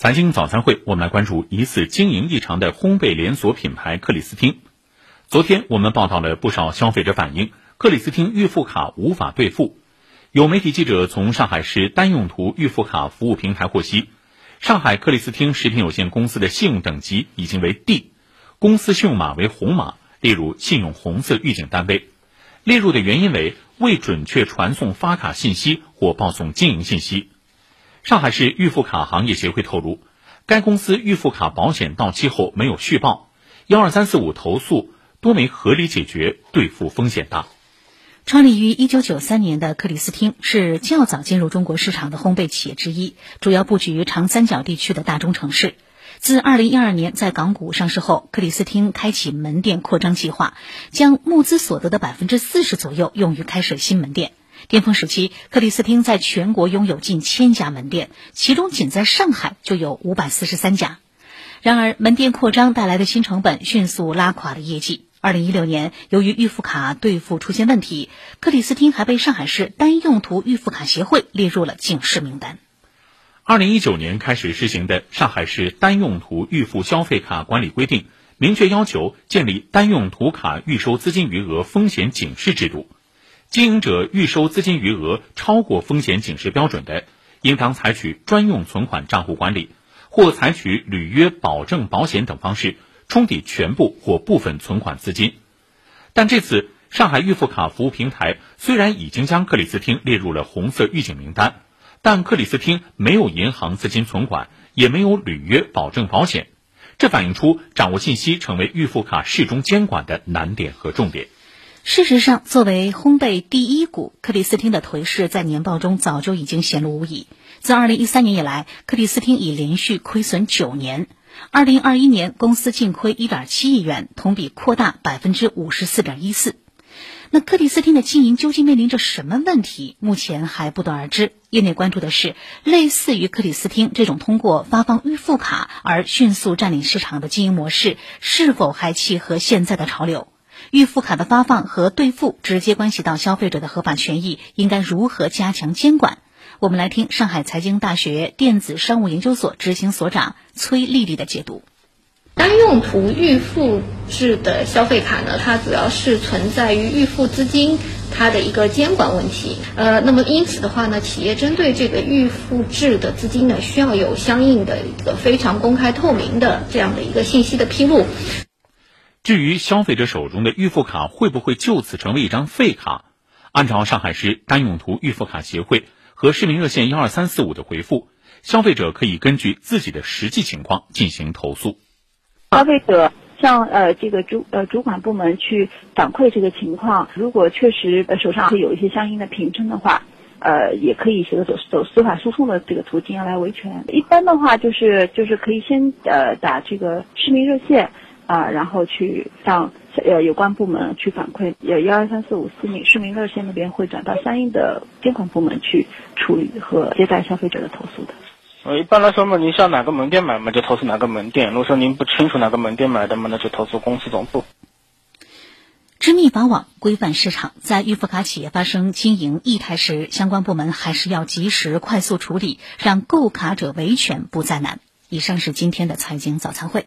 财经早餐会，我们来关注疑似经营异常的烘焙连锁品牌克里斯汀。昨天我们报道了不少消费者反映，克里斯汀预付卡无法兑付。有媒体记者从上海市单用途预付卡服务平台获悉，上海克里斯汀食品有限公司的信用等级已经为 D，公司信用码为红码，列入信用红色预警单位。列入的原因为未准确传送发卡信息或报送经营信息。上海市预付卡行业协会透露，该公司预付卡保险到期后没有续报，幺二三四五投诉多没合理解决，兑付风险大。创立于一九九三年的克里斯汀是较早进入中国市场的烘焙企业之一，主要布局长三角地区的大中城市。自二零一二年在港股上市后，克里斯汀开启门店扩张计划，将募资所得的百分之四十左右用于开设新门店。巅峰时期，克里斯汀在全国拥有近千家门店，其中仅在上海就有五百四十三家。然而，门店扩张带来的新成本迅速拉垮了业绩。二零一六年，由于预付卡兑付出现问题，克里斯汀还被上海市单用途预付卡协会列入了警示名单。二零一九年开始实行的上海市单用途预付消费卡管理规定，明确要求建立单用途卡预收资金余额风险警示制度。经营者预收资金余额超过风险警示标准的，应当采取专用存款账户管理，或采取履约保证保险等方式冲抵全部或部分存款资金。但这次上海预付卡服务平台虽然已经将克里斯汀列入了红色预警名单，但克里斯汀没有银行资金存款，也没有履约保证保险，这反映出掌握信息成为预付卡适中监管的难点和重点。事实上，作为烘焙第一股，克里斯汀的颓势在年报中早就已经显露无遗。自2013年以来，克里斯汀已连续亏损九年。2021年，公司净亏1.7亿元，同比扩大54.14%。那克里斯汀的经营究竟面临着什么问题？目前还不得而知。业内关注的是，类似于克里斯汀这种通过发放预付卡而迅速占领市场的经营模式，是否还契合现在的潮流？预付卡的发放和兑付直接关系到消费者的合法权益，应该如何加强监管？我们来听上海财经大学电子商务研究所执行所长崔丽丽的解读。单用途预付制的消费卡呢，它主要是存在于预付资金它的一个监管问题。呃，那么因此的话呢，企业针对这个预付制的资金呢，需要有相应的一个非常公开透明的这样的一个信息的披露。至于消费者手中的预付卡会不会就此成为一张废卡？按照上海市单用途预付卡协会和市民热线幺二三四五的回复，消费者可以根据自己的实际情况进行投诉。消费者向呃这个主呃主管部门去反馈这个情况，如果确实呃手上会有一些相应的凭证的话，呃也可以选择走走司法诉讼的这个途径来维权。一般的话就是就是可以先呃打这个市民热线。啊，然后去向呃有关部门去反馈，有幺二三四五四零市民热线那边会转到相应的监管部门去处理和接待消费者的投诉的。呃，一般来说嘛，您向哪个门店买嘛，就投诉哪个门店；如果说您不清楚哪个门店买的嘛，那就投诉公司总部。知密法网，规范市场，在预付卡企业发生经营异态时，相关部门还是要及时快速处理，让购卡者维权不再难。以上是今天的财经早餐会。